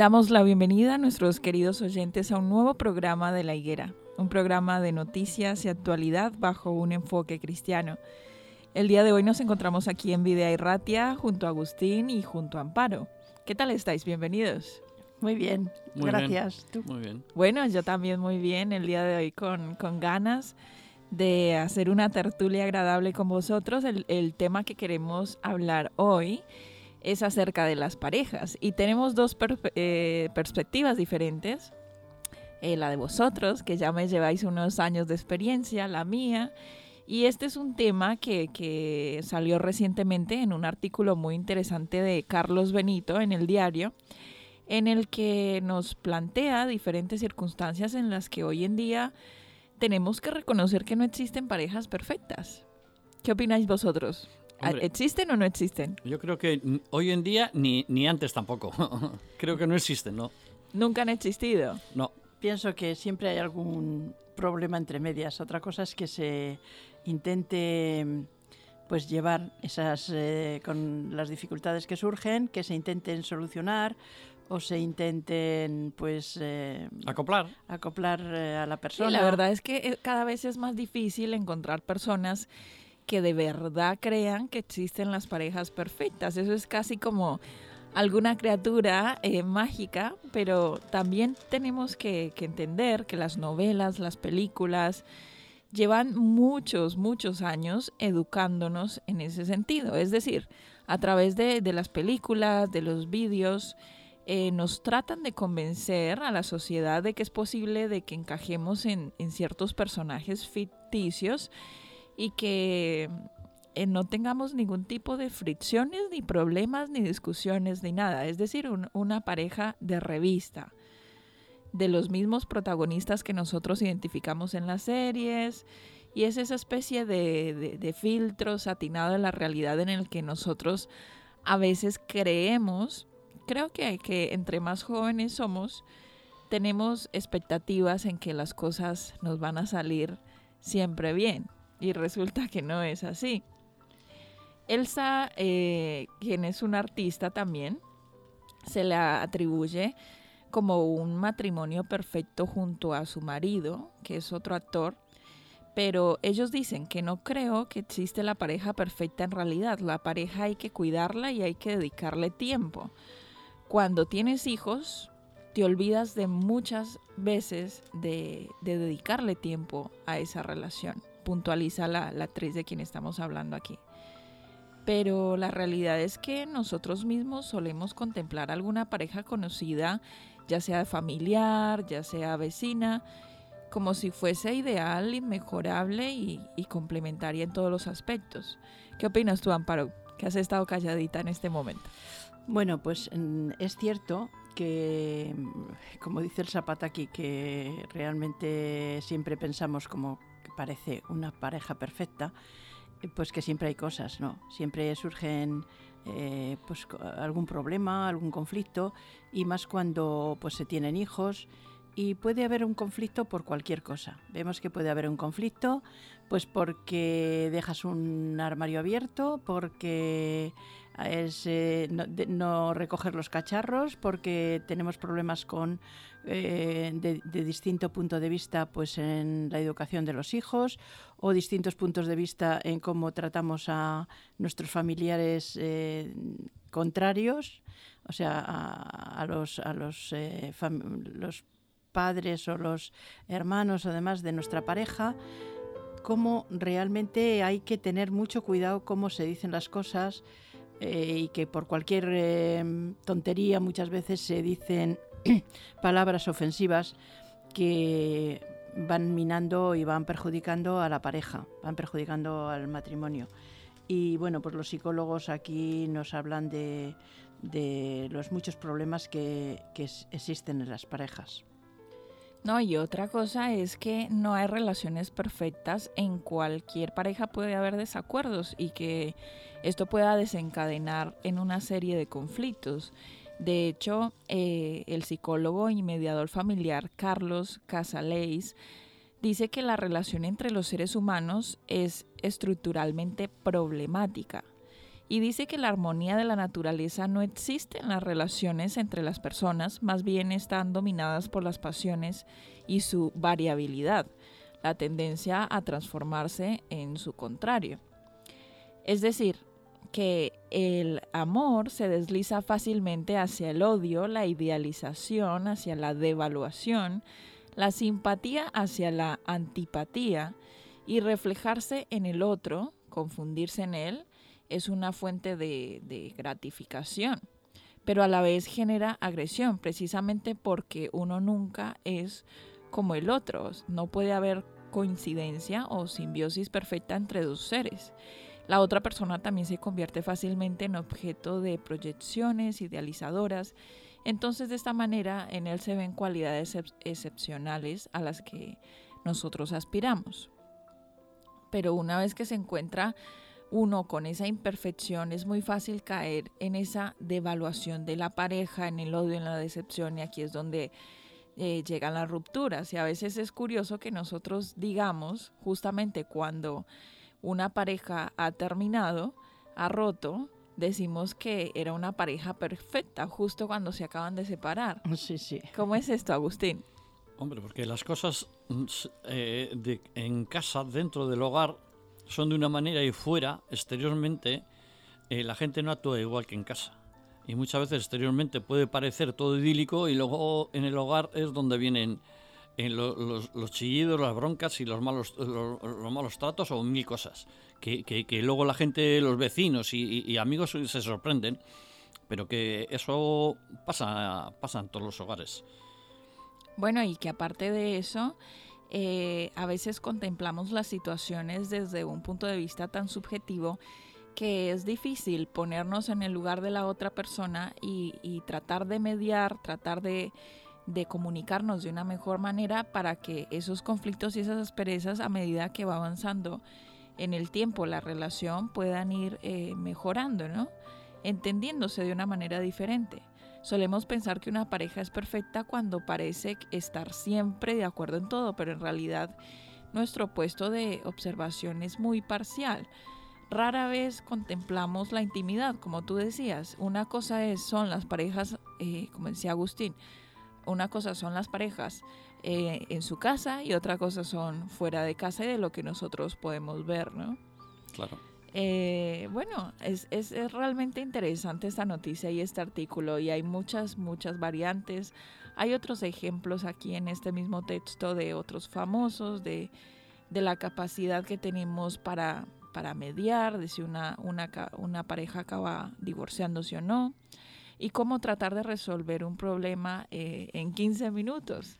Damos la bienvenida a nuestros queridos oyentes a un nuevo programa de La Higuera, un programa de noticias y actualidad bajo un enfoque cristiano. El día de hoy nos encontramos aquí en Videa Ratia junto a Agustín y junto a Amparo. ¿Qué tal estáis? Bienvenidos. Muy bien, gracias. Muy bien. Bueno, yo también muy bien el día de hoy con, con ganas de hacer una tertulia agradable con vosotros. El, el tema que queremos hablar hoy es acerca de las parejas. Y tenemos dos eh, perspectivas diferentes. Eh, la de vosotros, que ya me lleváis unos años de experiencia, la mía. Y este es un tema que, que salió recientemente en un artículo muy interesante de Carlos Benito en el diario, en el que nos plantea diferentes circunstancias en las que hoy en día tenemos que reconocer que no existen parejas perfectas. ¿Qué opináis vosotros? ¿Existen o no existen? Yo creo que hoy en día ni, ni antes tampoco. creo que no existen, ¿no? ¿Nunca han existido? No. Pienso que siempre hay algún problema entre medias. Otra cosa es que se intente pues llevar esas eh, con las dificultades que surgen, que se intenten solucionar o se intenten pues eh, acoplar acoplar eh, a la persona. la verdad es que cada vez es más difícil encontrar personas que de verdad crean que existen las parejas perfectas. Eso es casi como alguna criatura eh, mágica, pero también tenemos que, entender que las novelas, las películas, llevan muchos, muchos años educándonos en ese sentido. Es decir, a través de, las películas, de los vídeos, eh, nos tratan de convencer a la sociedad de que es posible de que encajemos en, en ciertos personajes ficticios y que eh, no tengamos ningún tipo de fricciones, ni problemas, ni discusiones, ni nada. Es decir, una pareja de revista, de los mismos protagonistas que nosotros identificamos en las series. Y es esa especie de, de filtro satinado de la realidad en el que nosotros a veces creemos. Creo que, que entre más jóvenes somos, tenemos expectativas en que las cosas nos van a salir siempre bien y resulta que no es así. Elsa, eh, quien es una artista también, se le atribuye como un matrimonio perfecto junto a su marido, que es otro actor, pero ellos dicen que no creo que existe la pareja perfecta en realidad. La pareja hay que cuidarla y hay que dedicarle tiempo. Cuando tienes hijos, te olvidas de muchas veces de dedicarle tiempo a esa relación puntualiza la, actriz de quien estamos hablando aquí. Pero la realidad es que nosotros mismos solemos contemplar alguna pareja conocida, ya sea familiar, ya sea vecina, como si fuese ideal, inmejorable y, y complementaria en todos los aspectos. ¿Qué opinas tú, Amparo, que has estado calladita en este momento? Bueno, pues mm, es cierto que, como dice el Zapata aquí, que realmente siempre pensamos como parece una pareja perfecta pues que siempre hay cosas, ¿no? Siempre surgen eh, pues algún problema, algún conflicto y más cuando pues se tienen hijos y puede haber un conflicto por cualquier cosa. Vemos que puede haber un conflicto pues porque dejas un armario abierto, porque es, eh, no, recoger los cacharros, porque tenemos problemas con eh, de, distinto punto de vista pues en la educación de los hijos o distintos puntos de vista en cómo tratamos a nuestros familiares eh, contrarios, o sea, a, los, a los, los padres o los hermanos o demás de nuestra pareja, cómo realmente hay que tener mucho cuidado cómo se dicen las cosas eh, y que por cualquier eh, tontería muchas veces se dicen palabras ofensivas que van minando y van perjudicando a la pareja, van perjudicando al matrimonio. Y bueno, pues los psicólogos aquí nos hablan de, los muchos problemas que existen en las parejas. No, y otra cosa es que no hay relaciones perfectas. En cualquier pareja puede haber desacuerdos y que esto pueda desencadenar en una serie de conflictos. De hecho, eh, el psicólogo y mediador familiar Carlos Casaleis dice que la relación entre los seres humanos es estructuralmente problemática y dice que la armonía de la naturaleza no existe en las relaciones entre las personas, más bien están dominadas por las pasiones y su variabilidad, la tendencia a transformarse en su contrario. Es decir, que el amor se desliza fácilmente hacia el odio, la idealización, hacia la devaluación, la simpatía hacia la antipatía y reflejarse en el otro, confundirse en él, es una fuente de, gratificación, pero a la vez genera agresión, precisamente porque uno nunca es como el otro. No puede haber coincidencia o simbiosis perfecta entre dos seres. La otra persona también se convierte fácilmente en objeto de proyecciones idealizadoras. Entonces de esta manera en él se ven cualidades excepcionales a las que nosotros aspiramos. Pero una vez que se encuentra uno con esa imperfección es muy fácil caer en esa devaluación de la pareja, en el odio, en la decepción y aquí es donde eh, llegan las rupturas. Y a veces es curioso que nosotros digamos, justamente cuando una pareja ha terminado, ha roto, decimos que era una pareja perfecta, justo cuando se acaban de separar. Sí, sí. ¿Cómo es esto, Agustín? Hombre, porque las cosas mm, eh, de, en casa, dentro del hogar, son de una manera y fuera, exteriormente, eh, la gente no actúa igual que en casa. Y muchas veces exteriormente puede parecer todo idílico y luego en el hogar es donde vienen eh, los, chillidos, las broncas y los malos, los, malos tratos o mil cosas. Que, que, luego la gente, los vecinos y, amigos se sorprenden, pero que eso pasa, pasa en todos los hogares. Bueno, y que aparte de eso, eh, a veces contemplamos las situaciones desde un punto de vista tan subjetivo que es difícil ponernos en el lugar de la otra persona y, tratar de mediar, tratar de, comunicarnos de una mejor manera para que esos conflictos y esas asperezas a medida que va avanzando en el tiempo la relación puedan ir eh, mejorando, ¿no? Entendiéndose de una manera diferente. Solemos pensar que una pareja es perfecta cuando parece estar siempre de acuerdo en todo, pero en realidad nuestro puesto de observación es muy parcial. Rara vez contemplamos la intimidad, como tú decías. Una cosa es, son las parejas, eh, como decía Agustín, una cosa son las parejas eh, en su casa y otra cosa son fuera de casa y de lo que nosotros podemos ver, ¿no? Claro. Eh, bueno, es, es, realmente interesante esta noticia y este artículo y hay muchas, muchas variantes. Hay otros ejemplos aquí en este mismo texto de otros famosos, de, de la capacidad que tenemos para, para mediar, de si una, una, una pareja acaba divorciándose o no, y cómo tratar de resolver un problema eh, en 15 minutos.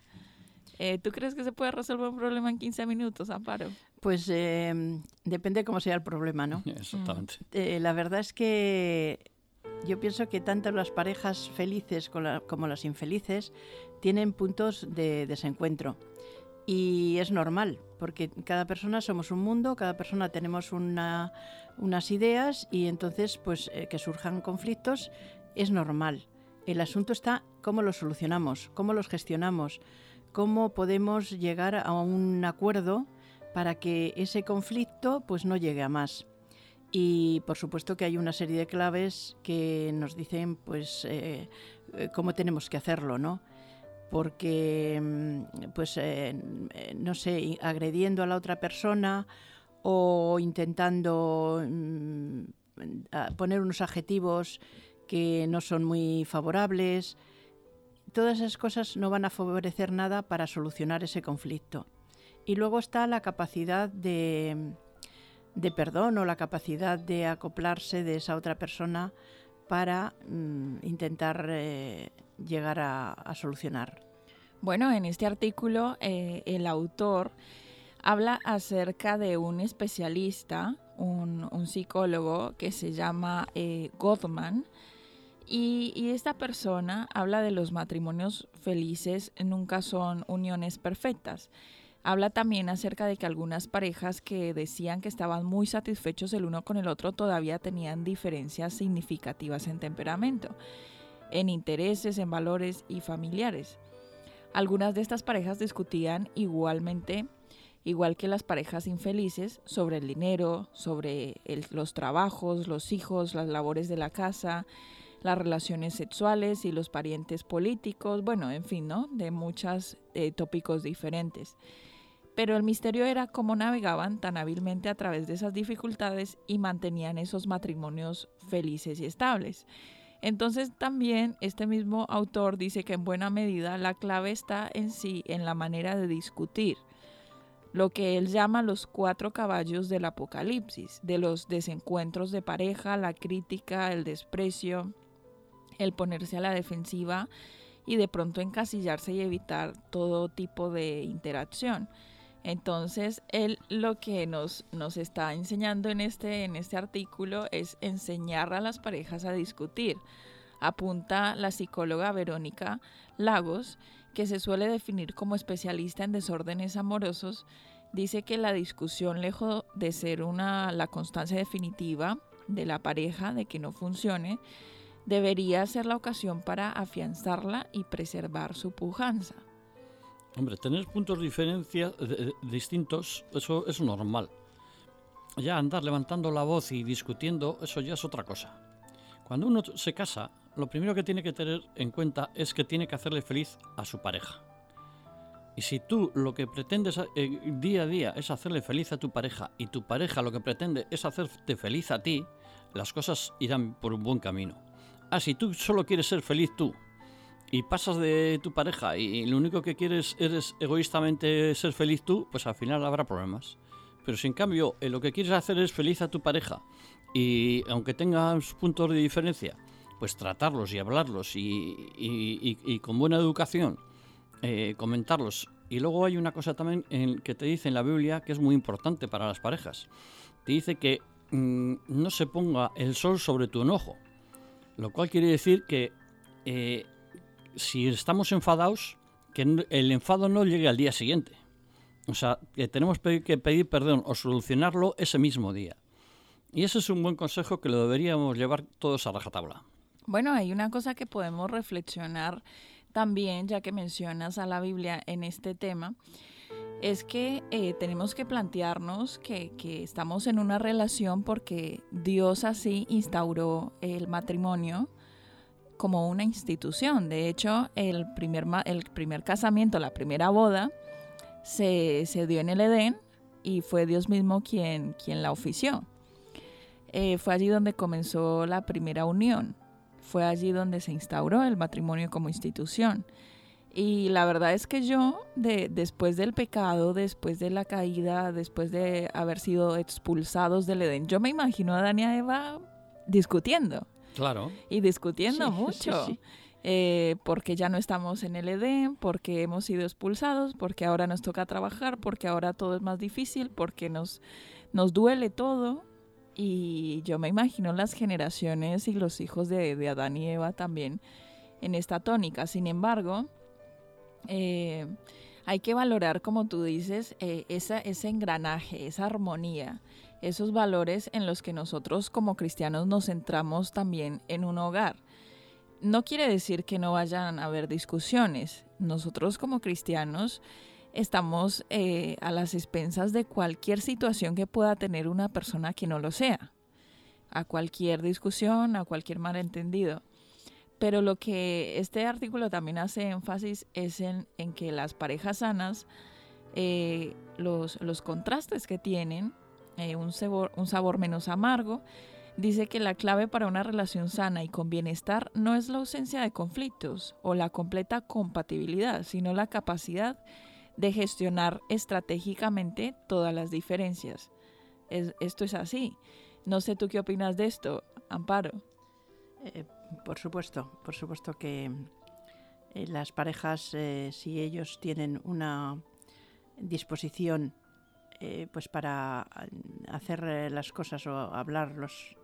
Eh, ¿Tú crees que se puede resolver un problema en 15 minutos, Amparo? Pues eh, depende cómo sea el problema, ¿no? Exactamente. Eh, la verdad es que yo pienso que tanto las parejas felices como las infelices tienen puntos de desencuentro. Y es normal. porque cada persona somos un mundo, cada persona tenemos una, unas ideas y entonces pues eh, que surjan conflictos es normal. El asunto está cómo los solucionamos, cómo los gestionamos, cómo podemos llegar a un acuerdo para que ese conflicto pues no llegue a más. Y por supuesto que hay una serie de claves que nos dicen pues eh, eh, cómo tenemos que hacerlo, ¿no? Porque mm, pues eh, no sé, agrediendo a la otra persona o intentando mm, poner unos adjetivos que no son muy favorables, todas esas cosas no van a favorecer nada para solucionar ese conflicto. Y luego está la capacidad de, perdón o la capacidad de acoplarse de esa otra persona para mm, intentar eh, llegar a, solucionar. Bueno, en este artículo eh, el autor habla acerca de un especialista, un, psicólogo que se llama eh, Gottman, y, esta persona habla de los matrimonios felices nunca son uniones perfectas. Habla también acerca de que algunas parejas que decían que estaban muy satisfechos el uno con el otro todavía tenían diferencias significativas en temperamento, en intereses, en valores y familiares. Algunas de estas parejas discutían igualmente, igual que las parejas infelices, sobre el dinero, sobre los trabajos, los hijos, las labores de la casa, las relaciones sexuales y los parientes políticos, bueno, en fin, ¿no? De muchos eh, tópicos diferentes. Pero el misterio era cómo navegaban tan hábilmente a través de esas dificultades y mantenían esos matrimonios felices y estables. Entonces también este mismo autor dice que en buena medida la clave está en sí, en la manera de discutir, lo que él llama los cuatro caballos del apocalipsis, de los desencuentros de pareja, la crítica, el desprecio, el ponerse a la defensiva y de pronto encasillarse y evitar todo tipo de interacción. Entonces, él lo que nos, nos está enseñando en este, en este artículo es enseñar a las parejas a discutir. Apunta la psicóloga Verónica Lagos, que se suele definir como especialista en desórdenes amorosos, dice que la discusión, lejos de ser una, la constancia definitiva de la pareja, de que no funcione, debería ser la ocasión para afianzarla y preservar su pujanza. Hombre, tener puntos de diferencia distintos, eso es normal. Ya andar levantando la voz y discutiendo, eso ya es otra cosa. Cuando uno se casa, lo primero que tiene que tener en cuenta es que tiene que hacerle feliz a su pareja. Y si tú lo que pretendes eh, día a día es hacerle feliz a tu pareja y tu pareja lo que pretende es hacerte feliz a ti, las cosas irán por un buen camino. Ah, si tú solo quieres ser feliz tú y pasas de tu pareja y lo único que quieres eres egoístamente ser feliz tú, pues al final habrá problemas. Pero si en cambio eh, lo que quieres hacer es feliz a tu pareja y aunque tengas puntos de diferencia, pues tratarlos y hablarlos y, con buena educación eh, comentarlos. Y luego hay una cosa también en que te dice en la Biblia que es muy importante para las parejas. Te dice que mm, no se ponga el sol sobre tu enojo. Lo cual quiere decir que eh, si estamos enfadados, que el enfado no llegue al día siguiente. O sea, que tenemos que pedir perdón o solucionarlo ese mismo día. Y ese es un buen consejo que lo deberíamos llevar todos a rajatabla. Bueno, hay una cosa que podemos reflexionar también, ya que mencionas a la Biblia en este tema, es que eh, tenemos que plantearnos que, estamos en una relación porque Dios así instauró el matrimonio como una institución. De hecho, el primer, el primer casamiento, la primera boda, se, dio en el Edén y fue Dios mismo quien, quien la ofició. Eh, fue allí donde comenzó la primera unión. Fue allí donde se instauró el matrimonio como institución. Y la verdad es que yo, de, después del pecado, después de la caída, después de haber sido expulsados del Edén, yo me imagino a Adán y a Eva discutiendo. Claro. Y discutiendo mucho. Eh, porque ya no estamos en el Edén, porque hemos sido expulsados, porque ahora nos toca trabajar, porque ahora todo es más difícil, porque nos, nos duele todo. Y yo me imagino las generaciones y los hijos de, de Adán y Eva también en esta tónica. Sin embargo, eh, hay que valorar, como tú dices, eh, esa, ese engranaje, esa armonía, esos valores en los que nosotros como cristianos nos centramos también en un hogar. No quiere decir que no vayan a haber discusiones. Nosotros como cristianos estamos eh, a las expensas de cualquier situación que pueda tener una persona que no lo sea, a cualquier discusión, a cualquier malentendido. Pero lo que este artículo también hace énfasis es en, que las parejas sanas, eh, los, contrastes que tienen, eh, un, sabor, un sabor menos amargo, dice que la clave para una relación sana y con bienestar no es la ausencia de conflictos o la completa compatibilidad, sino la capacidad de gestionar estratégicamente todas las diferencias. esto es así. No sé tú qué opinas de esto, Amparo. Eh, por supuesto, por supuesto que eh, las parejas, si ellos tienen una disposición pues para hacer las cosas o hablar los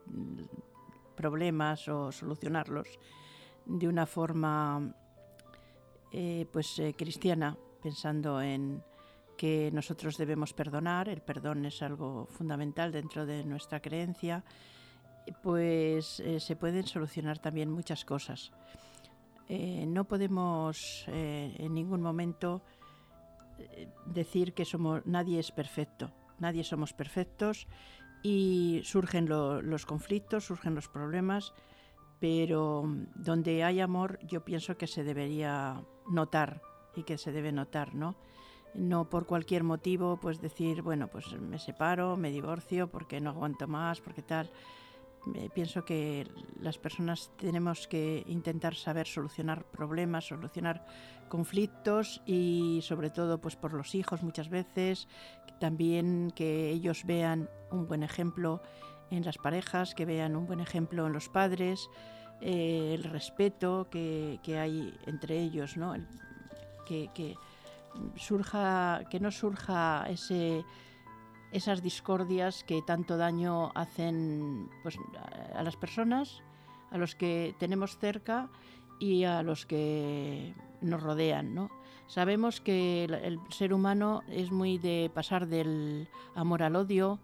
problemas o solucionarlos de una forma pues cristiana, pensando en que nosotros debemos perdonar, el perdón es algo fundamental dentro de nuestra creencia pues eh, se pueden solucionar también muchas cosas. Eh, no podemos eh, en ningún momento decir que somos nadie es perfecto, nadie somos perfectos y surgen los conflictos, surgen los problemas, pero donde hay amor yo pienso que se debería notar y que se debe notar, ¿no? No por cualquier motivo, pues decir, bueno, pues me separo, me divorcio porque no aguanto más, porque tal pienso que las personas tenemos que intentar saber solucionar problemas, solucionar conflictos y sobre todo pues por los hijos muchas veces, también que ellos vean un buen ejemplo en las parejas, que vean un buen ejemplo en los padres, eh, el respeto que, hay entre ellos, ¿no? que, que surja, que no surja ese esas discordias que tanto daño hacen pues, a las personas, a los que tenemos cerca y a los que nos rodean. ¿no? Sabemos que el, ser humano es muy de pasar del amor al odio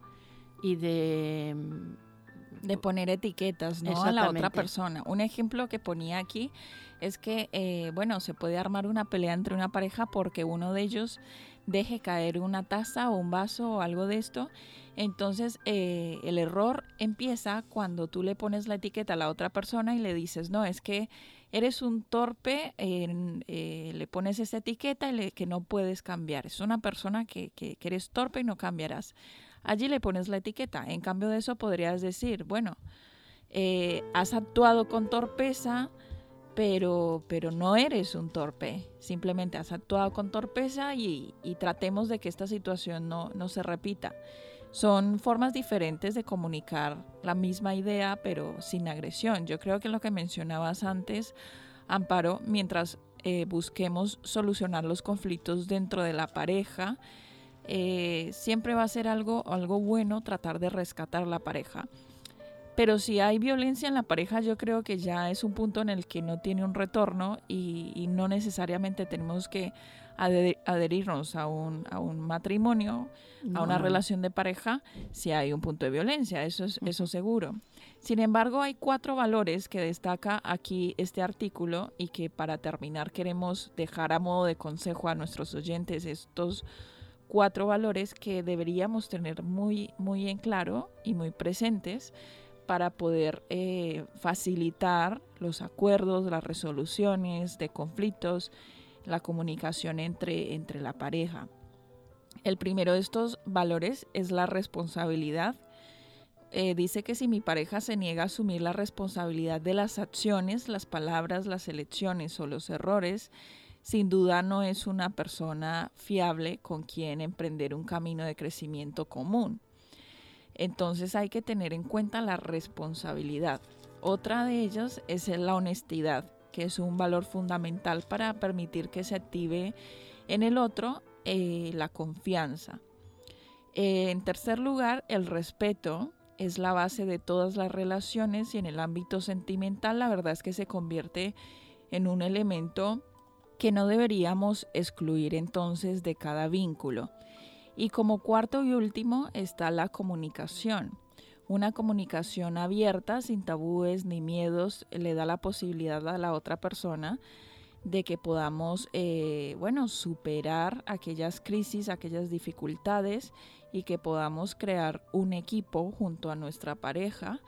y de de poner etiquetas ¿no? a la otra persona. Un ejemplo que ponía aquí es que, eh, bueno, se puede armar una pelea entre una pareja porque uno de ellos deje caer una taza o un vaso o algo de esto. Entonces eh, el error empieza cuando tú le pones la etiqueta a la otra persona y le dices, no, es que eres un torpe, eh, le pones esa etiqueta y que no puedes cambiar. Es una persona que, que, eres torpe y no cambiarás. Allí le pones la etiqueta. En cambio de eso podrías decir, bueno, eh, has actuado con torpeza, pero, pero no eres un torpe, simplemente has actuado con torpeza y, tratemos de que esta situación no, no, se repita. Son formas diferentes de comunicar la misma idea, pero sin agresión. Yo creo que lo que mencionabas antes, Amparo, mientras eh, busquemos solucionar los conflictos dentro de la pareja, eh, siempre va a ser algo, algo bueno tratar de rescatar la pareja. Pero si hay violencia en la pareja, yo creo que ya es un punto en el que no tiene un retorno y, no necesariamente tenemos que adherirnos a un, a un matrimonio, a una relación de pareja, si hay un punto de violencia, eso es eso seguro. Sin embargo, hay cuatro valores que destaca aquí este artículo y que para terminar queremos dejar a modo de consejo a nuestros oyentes estos cuatro valores que deberíamos tener muy, muy en claro y muy presentes para poder eh, facilitar los acuerdos, las resoluciones de conflictos, la comunicación entre, entre la pareja. El primero de estos valores es la responsabilidad. Eh, dice que si mi pareja se niega a asumir la responsabilidad de las acciones, las palabras, las elecciones o los errores, sin duda no es una persona fiable con quien emprender un camino de crecimiento común. Entonces hay que tener en cuenta la responsabilidad. Otra de ellas es la honestidad, que es un valor fundamental para permitir que se active en el otro eh, la confianza. Eh, en tercer lugar, el respeto es la base de todas las relaciones y en el ámbito sentimental la verdad es que se convierte en un elemento que no deberíamos excluir entonces de cada vínculo. Y como cuarto y último está la comunicación. Una comunicación abierta, sin tabúes ni miedos, le da la posibilidad a la otra persona de que podamos, eh, bueno, superar aquellas crisis, aquellas dificultades y que podamos crear un equipo junto a nuestra pareja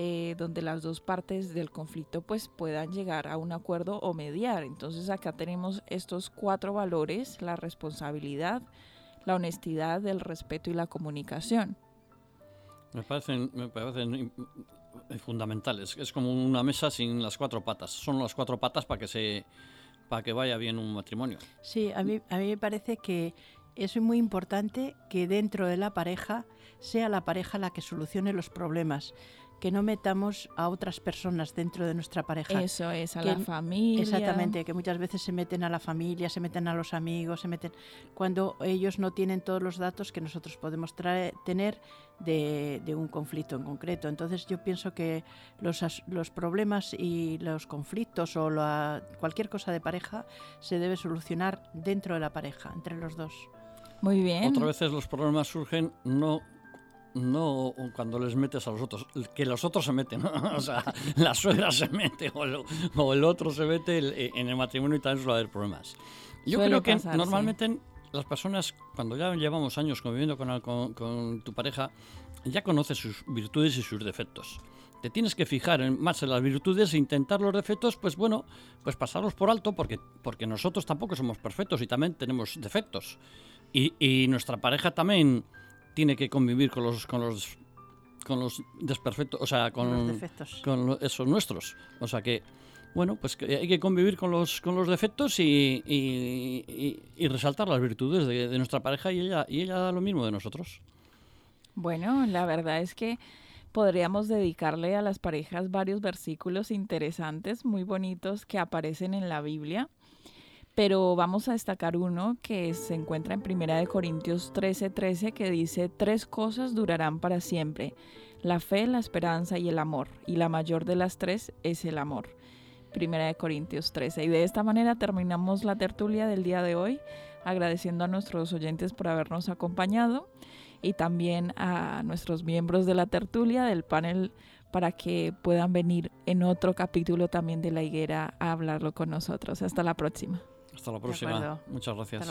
eh, donde las dos partes del conflicto pues puedan llegar a un acuerdo o mediar. Entonces acá tenemos estos cuatro valores, la responsabilidad, la honestidad, el respeto y la comunicación. Me parecen, me parecen fundamentales. Es como una mesa sin las cuatro patas. Son las cuatro patas para que se para que vaya bien un matrimonio. Sí, a mí, a mí me parece que es muy importante que dentro de la pareja sea la pareja la que solucione los problemas que no metamos a otras personas dentro de nuestra pareja. Eso es, a la familia. Exactamente, que muchas veces se meten a la familia, se meten a los amigos, se meten cuando ellos no tienen todos los datos que nosotros podemos traer, tener de, un conflicto en concreto. Entonces yo pienso que los, los problemas y los conflictos o la, cualquier cosa de pareja se debe solucionar dentro de la pareja, entre los dos. Muy bien. Otras veces los problemas surgen no no cuando les metes a los otros, que los otros se meten, o sea, la suegra se mete o el, otro se mete eh, en el matrimonio y también suele haber problemas. Yo creo que normalmente las personas, cuando ya llevamos años conviviendo con, con, tu pareja, ya conoces sus virtudes y sus defectos. Te tienes que fijar en, más en las virtudes e intentar los defectos, pues bueno, pues pasarlos por alto porque, porque nosotros tampoco somos perfectos y también tenemos defectos. Y, y nuestra pareja también tiene que convivir con los con los con los desperfectos, o sea, con, los defectos. con esos nuestros. O sea que, bueno, pues que hay que convivir con los con los defectos y, y, resaltar las virtudes de, nuestra pareja y ella y ella da lo mismo de nosotros. Bueno, la verdad es que podríamos dedicarle a las parejas varios versículos interesantes, muy bonitos que aparecen en la Biblia pero vamos a destacar uno que se encuentra en Primera de Corintios 13:13 13, que dice, tres cosas durarán para siempre, la fe, la esperanza y el amor, y la mayor de las tres es el amor. Primera de Corintios 13. Y de esta manera terminamos la tertulia del día de hoy, agradeciendo a nuestros oyentes por habernos acompañado y también a nuestros miembros de la tertulia del panel para que puedan venir en otro capítulo también de la higuera a hablarlo con nosotros. Hasta la próxima. Hasta la próxima. Muchas gracias.